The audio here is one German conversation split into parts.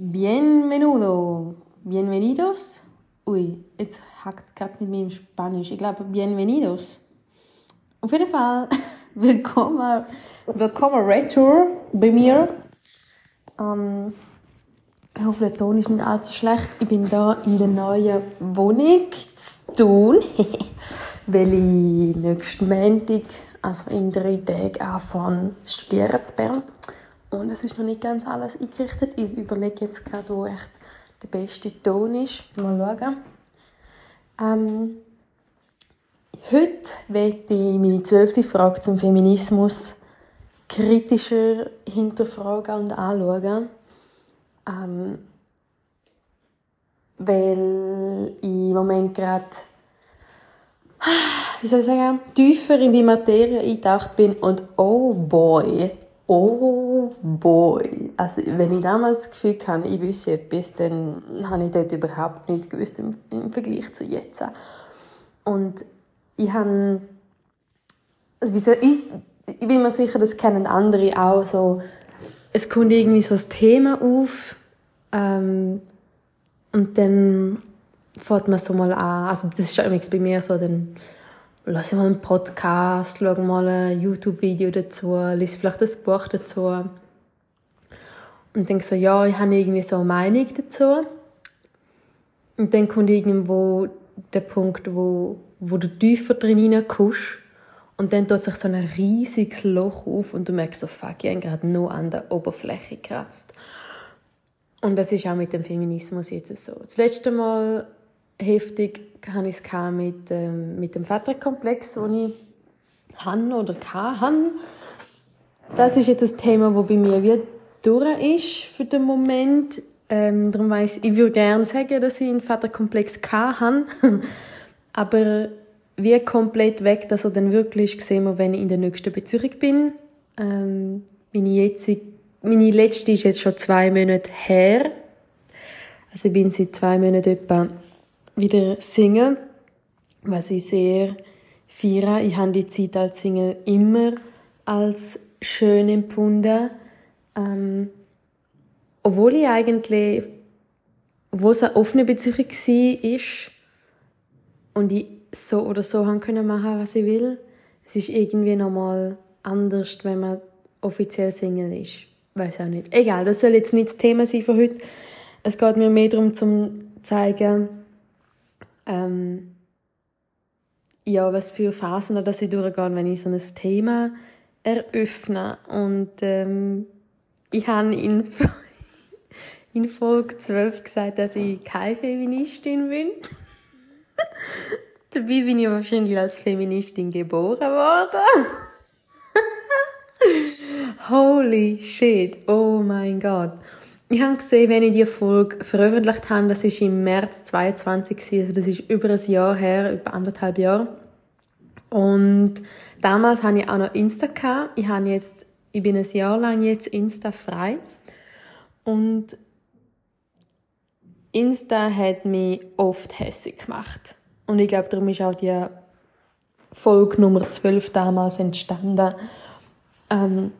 Bienvenido. Bienvenidos. Ui, jetzt hackt es gerade mit meinem Spanisch. Ich glaube, bienvenidos. Auf jeden Fall, willkommen, willkommen retour bei mir. Ähm, ich hoffe, der Ton ist nicht allzu schlecht. Ich bin da in der neuen Wohnung zu tun, weil ich nächsten Montag, also in drei Tagen, anfange zu studieren zu Bern. Und es ist noch nicht ganz alles eingerichtet. Ich überlege jetzt gerade, wo echt der beste Ton ist. Mal schauen. Ähm, heute werde ich meine zwölfte Frage zum Feminismus kritischer hinterfragen und anschauen. Ähm, weil ich im Moment gerade, wie soll ich sagen, tiefer in die Materie eingetaucht bin und oh boy, oh boy. Also, wenn ich damals das Gefühl hatte, ich wüsste etwas, dann habe ich dort überhaupt nichts gewusst im, im Vergleich zu jetzt. Und ich habe, also ich, ich bin mir sicher, das kennen andere auch so, es kommt irgendwie so das Thema auf ähm, und dann fährt man so mal an, also das ist schon bei mir so, dann lass mal einen Podcast, schau mal ein YouTube-Video dazu, lese vielleicht ein Buch dazu. Und denke so, ja, ich habe irgendwie so eine Meinung dazu. Und dann kommt irgendwo der Punkt, wo, wo du tiefer drin hineinkommst. Und dann tut sich so ein riesiges Loch auf und du merkst so, fuck, ich habe gerade nur an der Oberfläche gekratzt. Und das ist auch mit dem Feminismus jetzt so. Das letzte Mal heftig hatte ich es mit, ähm, mit dem Vaterkomplex, den ich habe oder hatte. Das ist jetzt das Thema, das bei mir wie durch ist für den Moment. Ähm, darum weiss, ich würde gerne sagen, dass ich einen Vaterkomplex hatte. Aber wie komplett weg, dass er dann wirklich sehen wir, wenn ich in der nächsten Beziehung bin. Ähm, meine, jetzige, meine letzte ist jetzt schon zwei Monate her. Also ich bin seit zwei Monaten etwa wieder singen, was ich sehr feiere. Ich habe die Zeit als Single immer als schön empfunden. Ähm, obwohl ich eigentlich, wo es eine offene Beziehung war, und ich so oder so haben können machen, was ich will, es ist irgendwie nochmal anders, wenn man offiziell Single ist. Weiß auch nicht. Egal, das soll jetzt nicht das Thema sein für heute. Es geht mir mehr darum, zu zeigen, ähm, ja, was für Phasen dass ich durchgehe, wenn ich so ein Thema eröffne. Und ähm, ich habe in, in Folge 12 gesagt, dass ich keine Feministin bin. Dabei bin ich wahrscheinlich als Feministin geboren worden. Holy shit, oh mein Gott. Ich habe gesehen, wenn ich die Folge veröffentlicht habe, das ist im März 22, also das ist über ein Jahr her, über anderthalb Jahre. Und damals hatte ich auch noch Insta gehabt. Ich habe jetzt, ich bin ein Jahr lang jetzt Insta frei. Und Insta hat mich oft hässlich gemacht. Und ich glaube, darum ist auch die Folge Nummer 12 damals entstanden. Ähm,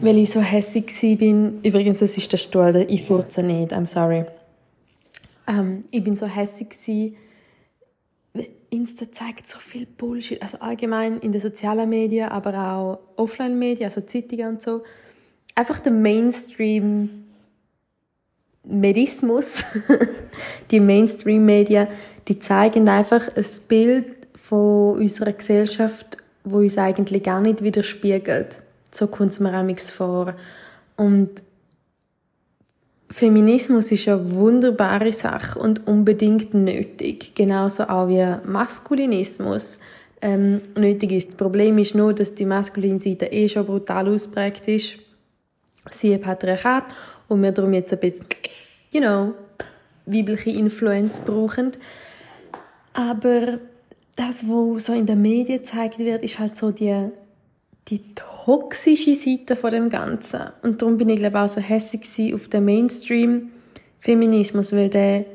weil ich so hässlich bin. Übrigens, das ist der Stuhl, ich furze nicht, I'm sorry. Ähm, ich bin so hässlich Insta zeigt so viel Bullshit, also allgemein in den sozialen Medien, aber auch Offline-Medien, also Zeitungen und so. Einfach der Mainstream Medismus, die Mainstream-Medien, die zeigen einfach ein Bild von unserer Gesellschaft, wo uns eigentlich gar nicht widerspiegelt. So kommt es mir amigs vor. Und Feminismus ist eine wunderbare Sache und unbedingt nötig. Genauso auch wie Maskulinismus ähm, nötig ist. Das Problem ist nur, dass die maskuline Seite eh schon brutal ausprägt ist. Siehe Patriarchat und wir darum jetzt ein bisschen, you know, weibliche Influenz brauchen. Aber das, was so in den Medien gezeigt wird, ist halt so die die toxische Seite von dem Ganzen. Und darum bin ich glaube auch so hässlich auf den Mainstream-Feminismus, weil der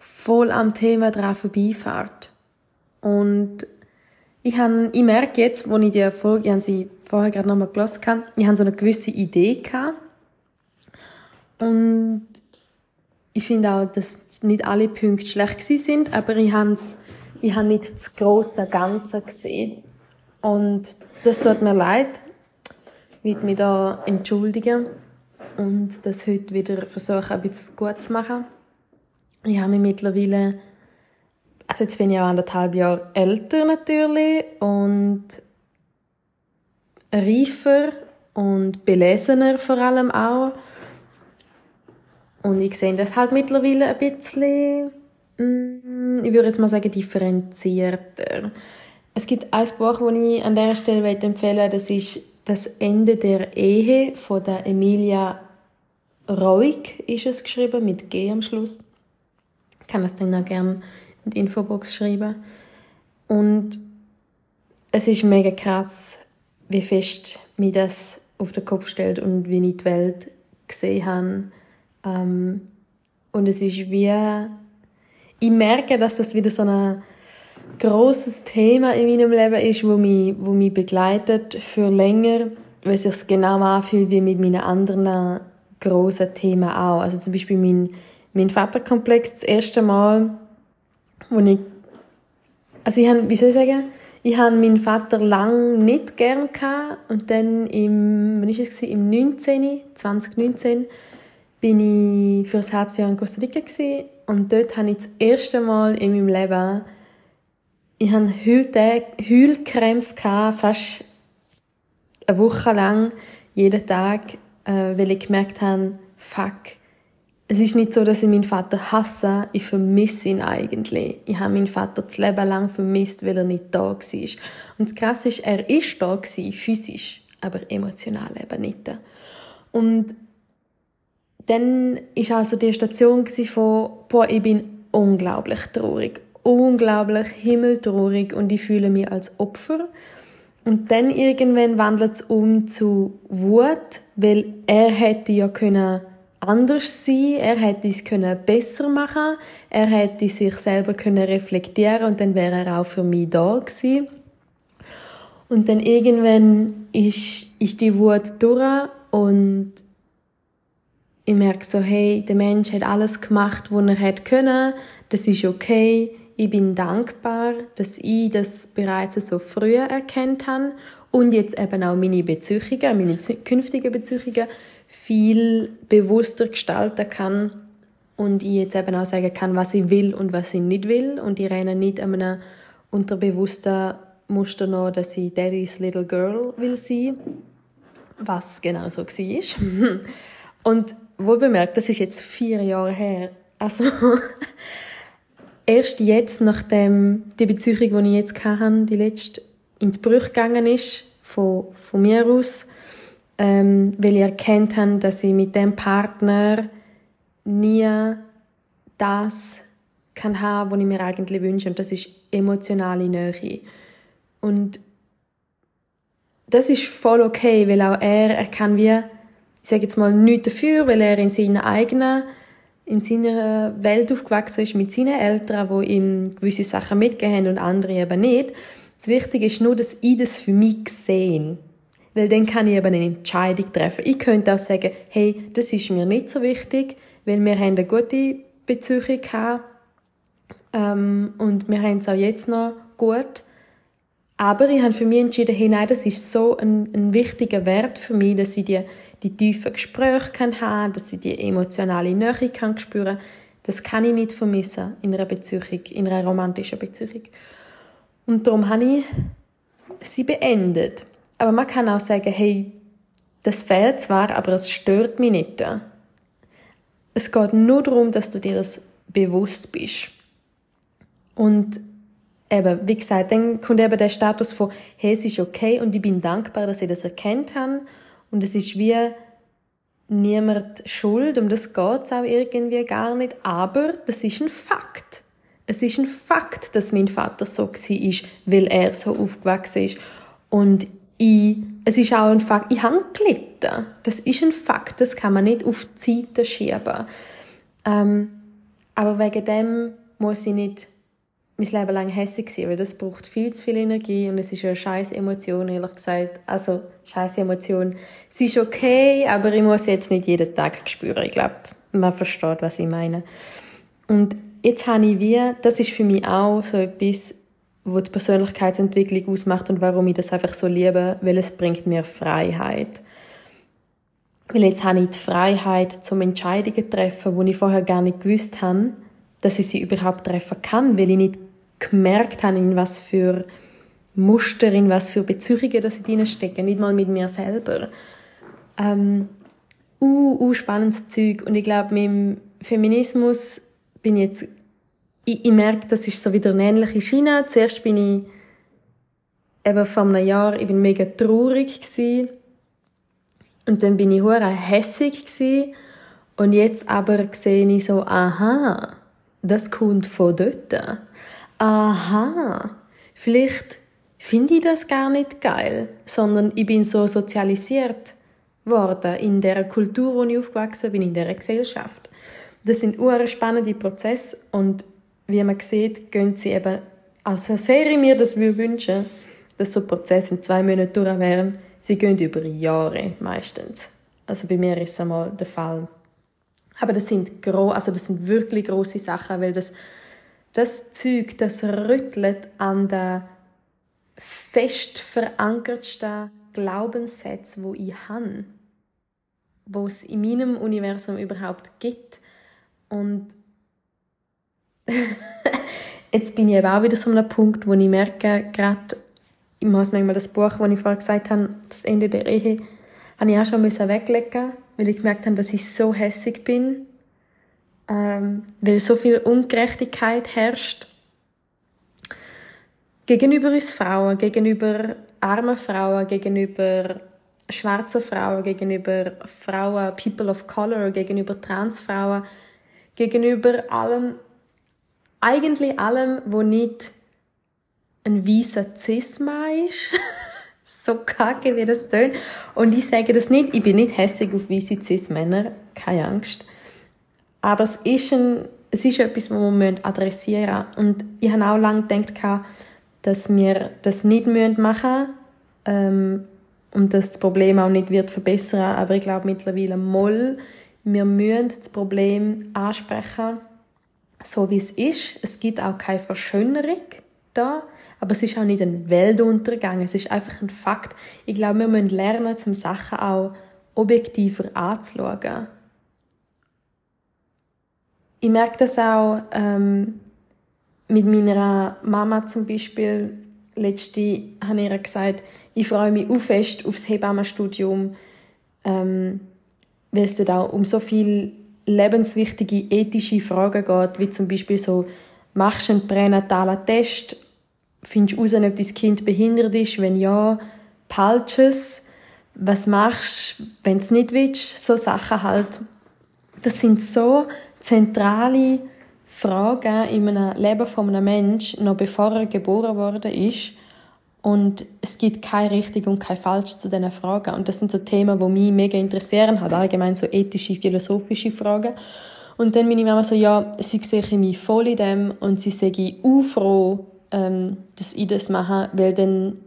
voll am Thema dran vorbeifährt. Und ich, habe, ich merke jetzt, wo ich die Folge, ich habe sie vorher gerade nochmal gelesen, ich habe so eine gewisse Idee gehabt. Und ich finde auch, dass nicht alle Punkte schlecht sind, aber ich habe ich habe nicht das große Ganze gesehen. Und das tut mir leid. Will mich da entschuldigen und das heute wieder versuchen, ein bisschen gut zu machen. Ich habe mich mittlerweile, also jetzt bin ich auch anderthalb Jahre älter natürlich und reifer und belesener vor allem auch. Und ich sehe das halt mittlerweile ein bisschen, mm, ich würde jetzt mal sagen, differenzierter. Es gibt ein Buch, das ich an dieser Stelle empfehlen möchte, das ist «Das Ende der Ehe» von der Emilia Roig ist es geschrieben, mit G am Schluss. Ich kann das dann auch gerne in die Infobox schreiben. Und es ist mega krass, wie fest mir das auf den Kopf stellt und wie ich die Welt gesehen habe. Ähm, und es ist wie, ich merke, dass das wieder so ein großes Thema in meinem Leben ist, wo mich, wo mich begleitet für länger, weil es sich genau anfühlt wie mit meinen anderen großen Themen auch. Also zum Beispiel mein, mein Vaterkomplex, das erste Mal, wo ich, also ich habe, wie soll ich sagen, ich habe meinen Vater lang nicht gern gehabt und dann im, wann ist es im 19, 2019, bin ich für ein halbes Jahr in Costa Rica gewesen, und dort habe ich das erste Mal in meinem Leben, ich hatte Heulkrämpfe fast eine Woche lang, jeden Tag, äh, weil ich gemerkt habe, fuck, es ist nicht so, dass ich meinen Vater hasse, ich vermisse ihn eigentlich. Ich habe meinen Vater das Leben lang vermisst, weil er nicht da war. Und das Krasse ist, er ist da physisch, aber emotional eben nicht. Und dann ist also die Station von, boah, ich bin unglaublich traurig, unglaublich himmeltraurig und ich fühle mich als Opfer. Und dann irgendwann wandelt es um zu Wut, weil er hätte ja können anders sein, er hätte es können besser machen, er hätte sich selber können reflektieren und dann wäre er auch für mich da gewesen. Und dann irgendwann ist, ist die Wut durch und ich merke so, hey, der Mensch hat alles gemacht, was er hätte können, das ist okay, ich bin dankbar, dass ich das bereits so früh erkannt habe und jetzt eben auch meine Beziehungen, meine künftigen Beziehungen viel bewusster gestalten kann und ich jetzt eben auch sagen kann, was ich will und was ich nicht will und ich renne nicht an einem unterbewussten Muster noch, dass ich Daddy's Little Girl will sein, was genau so war. und wohl bemerkt, das ist jetzt vier Jahre her. Also erst jetzt, nachdem die Beziehung, die ich jetzt hatte, die letzte ins Bruch gegangen ist, von, von mir aus, ähm, weil ich erkannt habe, dass ich mit dem Partner nie das kann haben, was ich mir eigentlich wünsche. Und das ist emotionale Nähe. Und das ist voll okay, weil auch er, er kann wie, ich sage jetzt mal, nichts dafür, weil er in seiner eigenen in seiner Welt aufgewachsen ist mit seinen Eltern, die ihm gewisse Sachen mitgegeben haben und andere eben nicht. Das Wichtige ist nur, dass ich das für mich sehe. Weil dann kann ich eben eine Entscheidung treffen. Ich könnte auch sagen, hey, das ist mir nicht so wichtig, weil wir haben eine gute Beziehung gehabt ähm, und wir haben es auch jetzt noch gut. Aber ich habe für mich entschieden, hey, nein, das ist so ein, ein wichtiger Wert für mich, dass ich die die tiefen Gespräche kann haben, dass ich die emotionale Nähe kann spüren. Das kann ich nicht vermissen in einer Beziehung, in einer romantischen Beziehung. Und darum habe ich sie beendet. Aber man kann auch sagen, hey, das fehlt zwar, aber es stört mich nicht. Es geht nur darum, dass du dir das bewusst bist. Und eben, wie gesagt, dann kommt eben der Status von, hey, es ist okay und ich bin dankbar, dass ich das erkannt habe und es ist wie niemand schuld, um das geht es auch irgendwie gar nicht. Aber das ist ein Fakt. Es ist ein Fakt, dass mein Vater so war, weil er so aufgewachsen ist. Und ich, es ist auch ein Fakt, ich habe gelitten. Das ist ein Fakt, das kann man nicht auf die Seite schieben. Ähm, aber wegen dem muss ich nicht mein Leben lang hässlich sein, weil das braucht viel zu viel Energie und es ist eine scheiß Emotion, ehrlich gesagt. Also, scheiß Emotion. Es ist okay, aber ich muss jetzt nicht jeden Tag spüren. Ich glaube, man versteht, was ich meine. Und jetzt habe ich wie, das ist für mich auch so etwas, was die Persönlichkeitsentwicklung ausmacht und warum ich das einfach so liebe, weil es bringt mir Freiheit. Weil jetzt habe ich die Freiheit zum Entscheidungen zu treffen, wo ich vorher gar nicht gewusst habe, dass ich sie überhaupt treffen kann, weil ich nicht gemerkt habe, in was für Muster, in was für Beziehungen dass ich drin stecke, nicht mal mit mir selber. Ähm, uh, uh, spannendes Zeug. Und ich glaube, mit dem Feminismus bin ich jetzt, ich, ich merke, das ist so wieder eine ähnliche Schiene. Zuerst bin ich eben vor einem Jahr, ich bin mega traurig gewesen. Und dann bin ich hure hässig gewesen. Und jetzt aber sehe ich so, aha, das kommt von dort. Aha, vielleicht finde ich das gar nicht geil, sondern ich bin so sozialisiert worden in der Kultur, wo ich aufgewachsen bin, in der Gesellschaft. Das sind spannende Prozesse und wie man sieht, gehen sie eben, also sehr ich mir das wünschen, dass so Prozesse in zwei Monaten durch wären, sie gehen über Jahre meistens. Also bei mir ist es einmal der Fall. Aber das sind gro also das sind wirklich große Sachen, weil das das Zeug, das rüttelt an der fest verankertsten Glaubenssätze, wo ich habe, wo es in meinem Universum überhaupt gibt. Und jetzt bin ich eben auch wieder so an einem Punkt, wo ich merke, gerade, ich muss manchmal das Buch, das ich vorher gesagt habe, das Ende der Ehe, habe ich auch schon weglegen weil ich gemerkt habe, dass ich so hässig bin, ähm, weil so viel Ungerechtigkeit herrscht gegenüber uns Frauen, gegenüber armen Frauen, gegenüber schwarzen Frauen, gegenüber Frauen, People of Color, gegenüber Transfrauen, gegenüber allem, eigentlich allem, wo nicht ein weißer Cisma ist. so kacke, wie das tönt. Und ich sage das nicht, ich bin nicht hässlich auf weiße Cis-Männer, keine Angst. Aber es ist, ein, es ist etwas, was wir adressieren müssen. Und ich habe auch lange gedacht, dass wir das nicht machen müssen ähm, und dass das Problem auch nicht wird verbessern Aber ich glaube mittlerweile mal, wir müssen das Problem ansprechen, so wie es ist. Es gibt auch keine Verschönerung da, aber es ist auch nicht ein Weltuntergang. Es ist einfach ein Fakt. Ich glaube, wir müssen lernen, zum Sachen auch objektiver anzuschauen. Ich merke das auch ähm, mit meiner Mama zum Beispiel. Letzte habe ich ihr gesagt, ich freue mich auch fest aufs Hebammenstudium, ähm, weil es dort auch um so viele lebenswichtige ethische Fragen geht, wie zum Beispiel so, machst du einen pränatalen Test? Findest du raus, ob dein Kind behindert ist? Wenn ja, behaltest es. Was machst du, wenn du es nicht willst? So Sachen halt. Das sind so zentrale Fragen in einem Leben von einem Menschen, noch bevor er geboren worden ist. Und es gibt kein richtig und kein falsch zu diesen Fragen. Und das sind so Themen, die mich mega interessieren, halt allgemein so ethische, philosophische Fragen. Und dann ich Mama so, ja, sie sehe mich voll in dem und sie sage auch froh, ähm, dass ich das mache, weil dann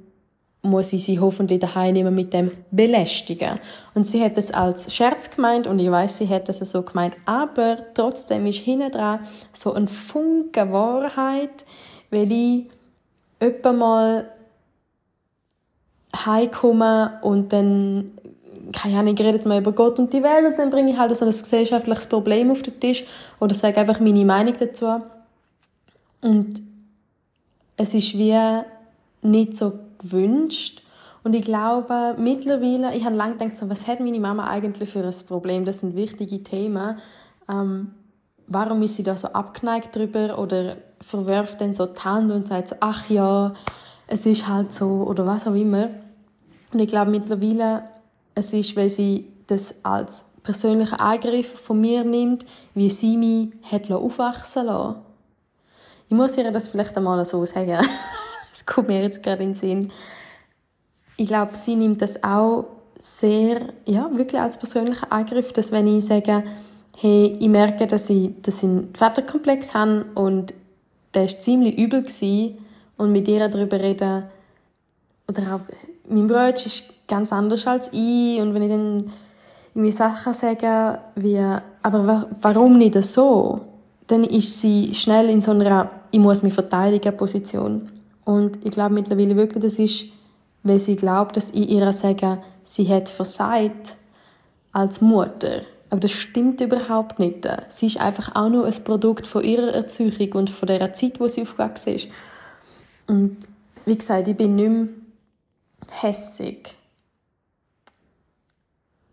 muss ich sie hoffentlich daheim nehmen mit dem belästigen. Und sie hat es als Scherz gemeint und ich weiß, sie hat es so gemeint, aber trotzdem ist hinten dran so ein Funke Wahrheit, weil ich öppe mal heimkomme und dann keine Ahnung, redet man über Gott und die Welt und dann bringe ich halt so ein gesellschaftliches Problem auf den Tisch oder sage einfach meine Meinung dazu. Und es ist wie nicht so gewünscht. Und ich glaube, mittlerweile, ich habe lange gedacht, so, was hat meine Mama eigentlich für ein Problem? Das sind wichtige Themen. Ähm, warum ist sie da so abgeneigt drüber oder verwirft dann so die Hand und sagt so, ach ja, es ist halt so oder was auch immer. Und ich glaube mittlerweile, es ist, weil sie das als persönlichen Eingriff von mir nimmt, wie sie mich hat aufwachsen lassen. Ich muss ihr das vielleicht einmal so sagen. kommt mir jetzt gerade in den Sinn. Ich glaube, sie nimmt das auch sehr, ja, wirklich als persönlichen Eingriff, dass wenn ich sage, hey, ich merke, dass ich, dass ich einen Vaterkomplex habe und der war ziemlich übel gewesen, und mit ihr darüber reden, oder auch, mein Bruder ist ganz anders als ich und wenn ich dann irgendwie Sachen sage, wie, aber warum nicht so? Dann ist sie schnell in so einer ich muss mich verteidigen Position. Und ich glaube mittlerweile wirklich, das ist, weil sie glaubt, dass ich ihr sage, sie hat versagt als Mutter. Aber das stimmt überhaupt nicht. Sie ist einfach auch nur ein Produkt von ihrer Erziehung und von der Zeit, wo sie aufgewachsen ist. Und wie gesagt, ich bin nicht mehr hässig.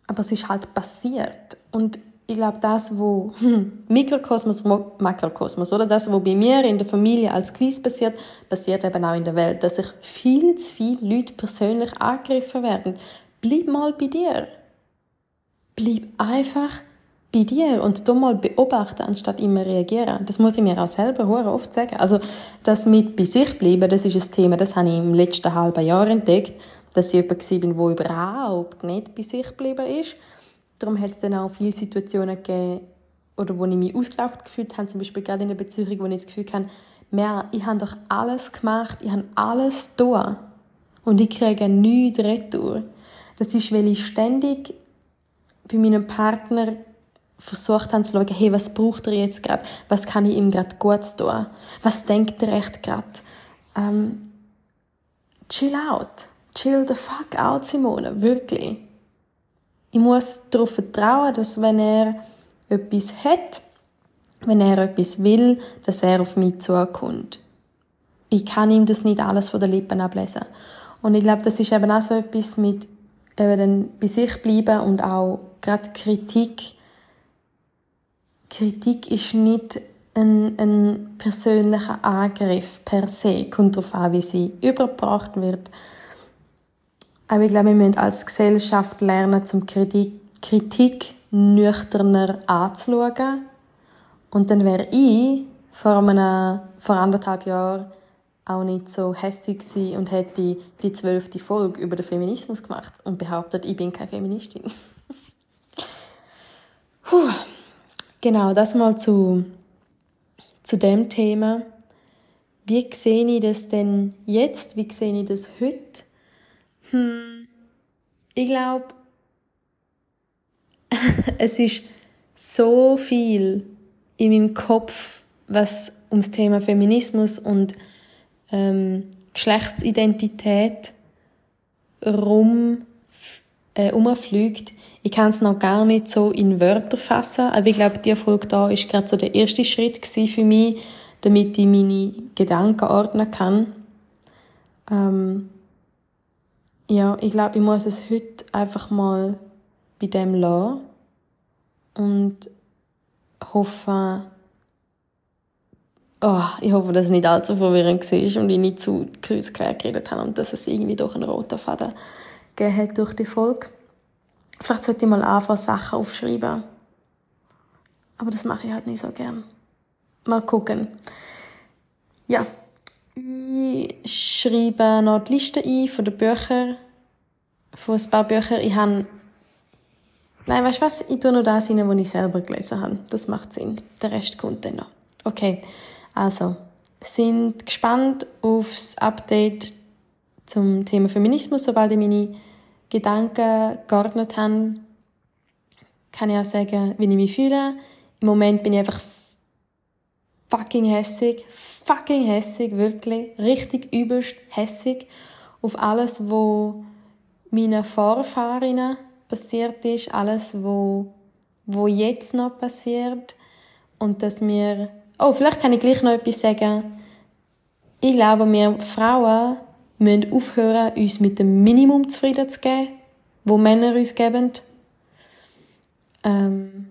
Aber es ist halt passiert. Und ich glaube, das, wo hm, Mikrokosmos, Makrokosmos, oder das, wo bei mir in der Familie als Kleines passiert, passiert eben auch in der Welt, dass sich viel zu viele Leute persönlich angegriffen werden. Bleib mal bei dir. Bleib einfach bei dir und du mal beobachten, anstatt immer reagieren. Das muss ich mir auch selber oft sagen. Also, das mit bei sich bleiben, das ist ein Thema, das habe ich im letzten halben Jahr entdeckt dass ich jemand war, der überhaupt nicht bei sich geblieben ist. Darum hat es dann auch viele Situationen gegeben, oder wo ich mich ausgelaugt gefühlt habe, zum Beispiel gerade in einer Beziehung, wo ich das Gefühl habe, mehr, ich habe doch alles gemacht, ich habe alles getan und ich kriege nichts retour. Das ist, weil ich ständig bei meinem Partner versucht habe zu schauen, hey, was braucht er jetzt gerade? Was kann ich ihm gerade gut tun? Was denkt er echt gerade? Ähm, chill out chill the fuck out, Simone, wirklich. Ich muss darauf vertrauen, dass wenn er etwas hat, wenn er etwas will, dass er auf mich zukommt. Ich kann ihm das nicht alles von den Lippen ablesen. Und ich glaube, das ist eben auch so etwas mit eben bei sich bleiben und auch gerade Kritik. Kritik ist nicht ein, ein persönlicher Angriff per se. Kommt darauf an, wie sie übergebracht wird aber ich glaube, wir müssen als Gesellschaft lernen, zum Kritik, Kritik nüchterner anzuschauen. Und dann wäre ich vor, einem, vor anderthalb Jahren auch nicht so hässig gewesen und hätte die zwölfte Folge über den Feminismus gemacht und behauptet, ich bin keine Feministin. Puh. Genau, das mal zu, zu dem Thema. Wie sehe ich das denn jetzt? Wie sehe ich das heute? Hm, ich glaube, es ist so viel in meinem Kopf, was ums Thema Feminismus und ähm, Geschlechtsidentität rum äh, umfliegt. Ich kann es noch gar nicht so in Wörter fassen, aber ich glaube, die Erfolg da ist gerade so der erste Schritt für mich, damit ich meine Gedanken ordnen kann. Ähm, ja, ich glaube, ich muss es heute einfach mal bei dem lassen und hoffe, oh, ich hoffe, dass es nicht allzu verwirrend war und ich nicht zu kreuz quer geredet habe und dass es irgendwie doch einen roten Faden gegeben hat durch die Folge. Vielleicht sollte ich mal anfangen, Sachen aufschreiben. Aber das mache ich halt nicht so gern. Mal gucken. Ja, ich schreibe noch die Liste ein von den Büchern, von ein paar Büchern. Ich habe Nein, weißt du was? Ich tue nur das rein, was ich selber gelesen habe. Das macht Sinn. Der Rest kommt dann noch. Okay, also, sind gespannt aufs Update zum Thema Feminismus. Sobald ich meine Gedanken geordnet habe, kann ich auch sagen, wie ich mich fühle. Im Moment bin ich einfach fucking hässig, fucking hässig, wirklich, richtig übelst hässig auf alles, wo meinen Vorfahrerinnen passiert ist, alles, wo, wo jetzt noch passiert und dass wir, oh, vielleicht kann ich gleich noch etwas sagen. Ich glaube, wir Frauen müssen aufhören, uns mit dem Minimum zufrieden zu geben, wo Männer uns geben. Ähm,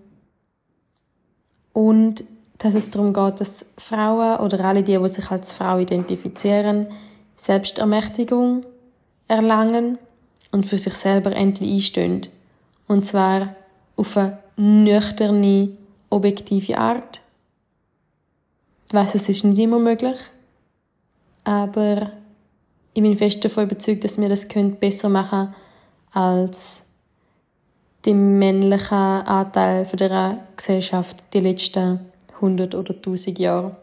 und dass es darum geht, dass Frauen oder alle die, die sich als Frau identifizieren, Selbstermächtigung erlangen und für sich selber endlich einstehen. Und zwar auf eine nüchterne, objektive Art. Ich weiss, es ist nicht immer möglich, aber ich bin fest davon überzeugt, dass wir das besser machen als die männliche Anteil der Gesellschaft die letzten 100 oder 1000 Jahre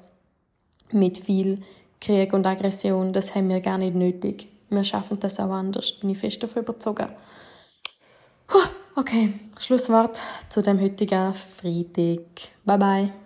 mit viel Krieg und Aggression, das haben wir gar nicht nötig. Wir schaffen das auch anders, bin ich fest davon überzeugt. Puh, Okay, Schlusswort zu dem heutigen Freitag. Bye bye.